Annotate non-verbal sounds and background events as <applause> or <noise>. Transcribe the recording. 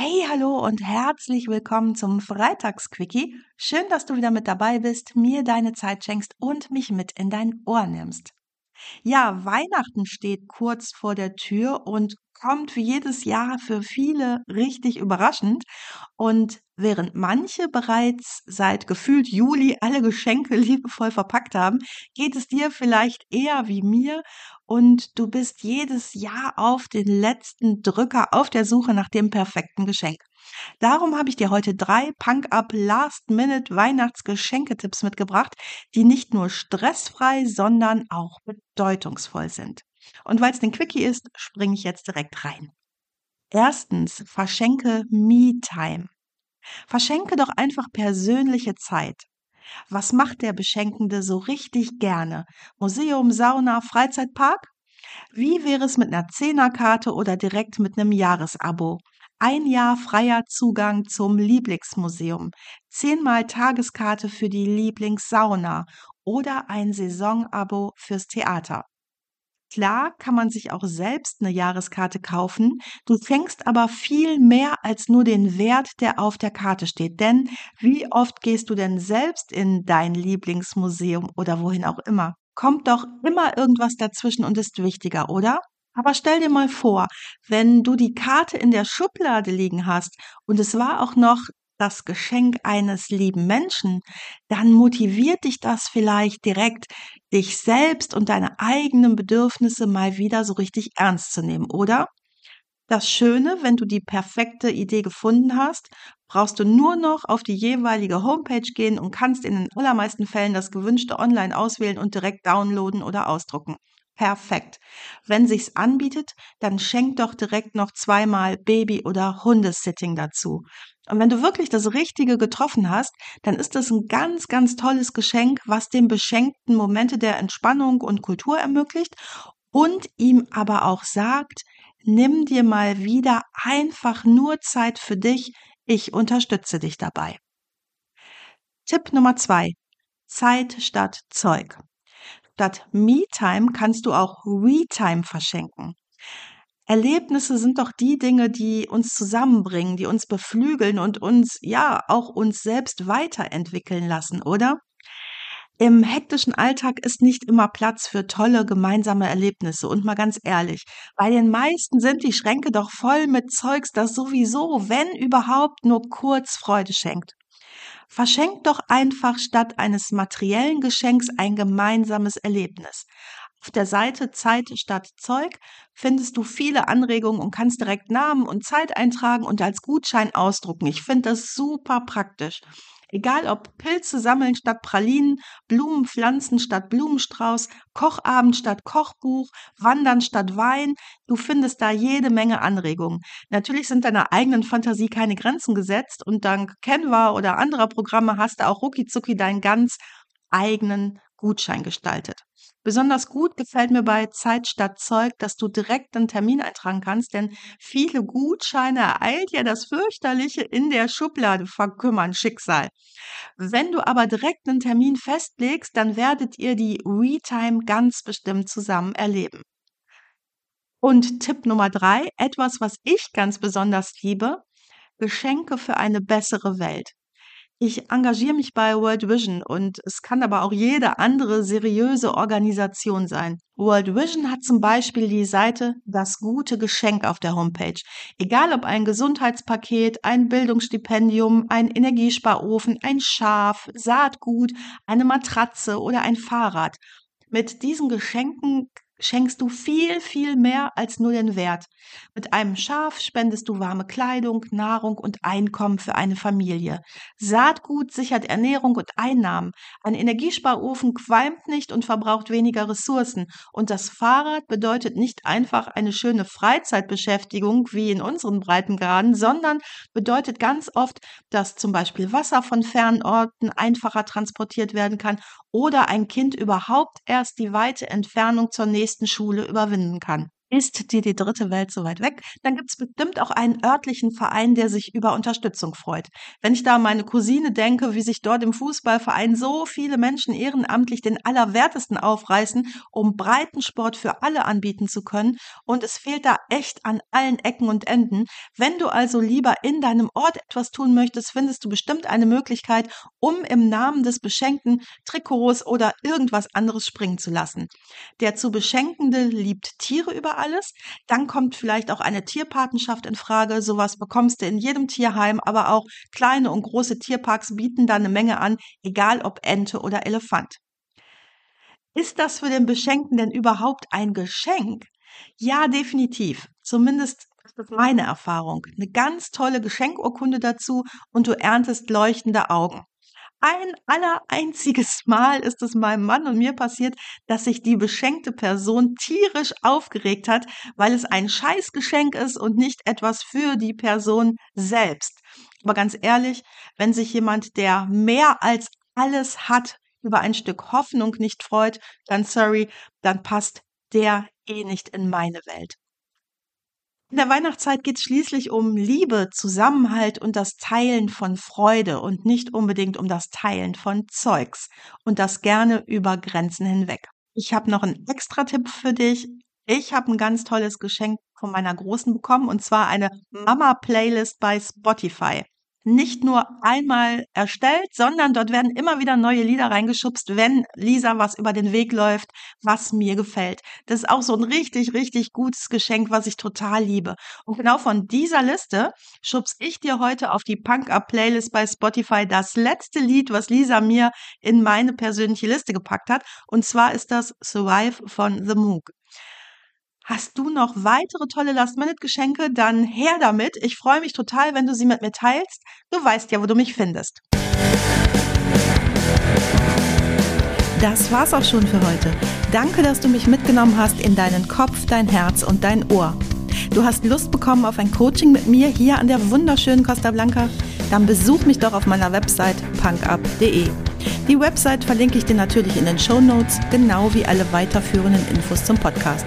Hey, hallo und herzlich willkommen zum Freitagsquickie. Schön, dass du wieder mit dabei bist, mir deine Zeit schenkst und mich mit in dein Ohr nimmst. Ja, Weihnachten steht kurz vor der Tür und kommt wie jedes Jahr für viele richtig überraschend. Und während manche bereits seit gefühlt Juli alle Geschenke <laughs> liebevoll verpackt haben, geht es dir vielleicht eher wie mir und du bist jedes Jahr auf den letzten Drücker auf der Suche nach dem perfekten Geschenk. Darum habe ich dir heute drei Punk-Up Last-Minute Weihnachtsgeschenketipps mitgebracht, die nicht nur stressfrei, sondern auch bedeutungsvoll sind. Und weil es ein Quickie ist, springe ich jetzt direkt rein. Erstens, verschenke Me-Time. Verschenke doch einfach persönliche Zeit. Was macht der Beschenkende so richtig gerne? Museum, Sauna, Freizeitpark? Wie wäre es mit einer Zehnerkarte oder direkt mit einem Jahresabo? Ein Jahr freier Zugang zum Lieblingsmuseum, zehnmal Tageskarte für die Lieblingssauna oder ein Saisonabo fürs Theater. Klar kann man sich auch selbst eine Jahreskarte kaufen, du schenkst aber viel mehr als nur den Wert, der auf der Karte steht. Denn wie oft gehst du denn selbst in dein Lieblingsmuseum oder wohin auch immer? Kommt doch immer irgendwas dazwischen und ist wichtiger, oder? Aber stell dir mal vor, wenn du die Karte in der Schublade liegen hast und es war auch noch das Geschenk eines lieben Menschen, dann motiviert dich das vielleicht direkt, dich selbst und deine eigenen Bedürfnisse mal wieder so richtig ernst zu nehmen, oder? Das Schöne, wenn du die perfekte Idee gefunden hast, brauchst du nur noch auf die jeweilige Homepage gehen und kannst in den allermeisten Fällen das gewünschte online auswählen und direkt downloaden oder ausdrucken. Perfekt. Wenn sich's anbietet, dann schenk doch direkt noch zweimal Baby- oder Hundesitting dazu. Und wenn du wirklich das Richtige getroffen hast, dann ist das ein ganz, ganz tolles Geschenk, was dem Beschenkten Momente der Entspannung und Kultur ermöglicht und ihm aber auch sagt, nimm dir mal wieder einfach nur Zeit für dich, ich unterstütze dich dabei. Tipp Nummer zwei. Zeit statt Zeug. Statt Me-Time kannst du auch We-Time verschenken. Erlebnisse sind doch die Dinge, die uns zusammenbringen, die uns beflügeln und uns, ja, auch uns selbst weiterentwickeln lassen, oder? Im hektischen Alltag ist nicht immer Platz für tolle gemeinsame Erlebnisse. Und mal ganz ehrlich, bei den meisten sind die Schränke doch voll mit Zeugs, das sowieso, wenn überhaupt, nur kurz Freude schenkt. Verschenk doch einfach statt eines materiellen Geschenks ein gemeinsames Erlebnis. Auf der Seite Zeit statt Zeug findest du viele Anregungen und kannst direkt Namen und Zeit eintragen und als Gutschein ausdrucken. Ich finde das super praktisch. Egal ob Pilze sammeln statt Pralinen, Blumen pflanzen statt Blumenstrauß, Kochabend statt Kochbuch, Wandern statt Wein, du findest da jede Menge Anregungen. Natürlich sind deiner eigenen Fantasie keine Grenzen gesetzt und dank Canva oder anderer Programme hast du auch ruckizucki deinen ganz eigenen Gutschein gestaltet. Besonders gut gefällt mir bei Zeit statt Zeug, dass du direkt einen Termin eintragen kannst, denn viele Gutscheine ereilt ja das fürchterliche in der Schublade verkümmern Schicksal. Wenn du aber direkt einen Termin festlegst, dann werdet ihr die WeTime ganz bestimmt zusammen erleben. Und Tipp Nummer drei, etwas, was ich ganz besonders liebe, Geschenke für eine bessere Welt. Ich engagiere mich bei World Vision und es kann aber auch jede andere seriöse Organisation sein. World Vision hat zum Beispiel die Seite Das gute Geschenk auf der Homepage. Egal ob ein Gesundheitspaket, ein Bildungsstipendium, ein Energiesparofen, ein Schaf, Saatgut, eine Matratze oder ein Fahrrad. Mit diesen Geschenken schenkst du viel, viel mehr als nur den Wert. Mit einem Schaf spendest du warme Kleidung, Nahrung und Einkommen für eine Familie. Saatgut sichert Ernährung und Einnahmen. Ein Energiesparofen qualmt nicht und verbraucht weniger Ressourcen. Und das Fahrrad bedeutet nicht einfach eine schöne Freizeitbeschäftigung wie in unseren Breitengraden, sondern bedeutet ganz oft, dass zum Beispiel Wasser von fernen Orten einfacher transportiert werden kann oder ein Kind überhaupt erst die weite Entfernung zur nächsten Schule überwinden kann. Ist dir die dritte Welt so weit weg, dann gibt es bestimmt auch einen örtlichen Verein, der sich über Unterstützung freut. Wenn ich da an meine Cousine denke, wie sich dort im Fußballverein so viele Menschen ehrenamtlich den Allerwertesten aufreißen, um Breitensport für alle anbieten zu können, und es fehlt da echt an allen Ecken und Enden. Wenn du also lieber in deinem Ort etwas tun möchtest, findest du bestimmt eine Möglichkeit, um im Namen des Beschenkten Trikots oder irgendwas anderes springen zu lassen. Der zu Beschenkende liebt Tiere über alles. Dann kommt vielleicht auch eine Tierpatenschaft in Frage. Sowas bekommst du in jedem Tierheim, aber auch kleine und große Tierparks bieten da eine Menge an, egal ob Ente oder Elefant. Ist das für den Beschenkten denn überhaupt ein Geschenk? Ja, definitiv. Zumindest ist das meine Erfahrung. Eine ganz tolle Geschenkurkunde dazu und du erntest leuchtende Augen. Ein allereinziges Mal ist es meinem Mann und mir passiert, dass sich die beschenkte Person tierisch aufgeregt hat, weil es ein Scheißgeschenk ist und nicht etwas für die Person selbst. Aber ganz ehrlich, wenn sich jemand, der mehr als alles hat, über ein Stück Hoffnung nicht freut, dann sorry, dann passt der eh nicht in meine Welt. In der Weihnachtszeit geht es schließlich um Liebe, Zusammenhalt und das Teilen von Freude und nicht unbedingt um das Teilen von Zeugs und das gerne über Grenzen hinweg. Ich habe noch einen extra Tipp für dich. Ich habe ein ganz tolles Geschenk von meiner Großen bekommen und zwar eine Mama-Playlist bei Spotify nicht nur einmal erstellt, sondern dort werden immer wieder neue Lieder reingeschubst, wenn Lisa was über den Weg läuft, was mir gefällt. Das ist auch so ein richtig, richtig gutes Geschenk, was ich total liebe. Und genau von dieser Liste schubs ich dir heute auf die Punk-Up-Playlist bei Spotify das letzte Lied, was Lisa mir in meine persönliche Liste gepackt hat. Und zwar ist das Survive von The Moog. Hast du noch weitere tolle Last-Minute-Geschenke? Dann her damit. Ich freue mich total, wenn du sie mit mir teilst. Du weißt ja, wo du mich findest. Das war's auch schon für heute. Danke, dass du mich mitgenommen hast in deinen Kopf, dein Herz und dein Ohr. Du hast Lust bekommen auf ein Coaching mit mir hier an der wunderschönen Costa Blanca? Dann besuch mich doch auf meiner Website punkup.de. Die Website verlinke ich dir natürlich in den Show Notes, genau wie alle weiterführenden Infos zum Podcast.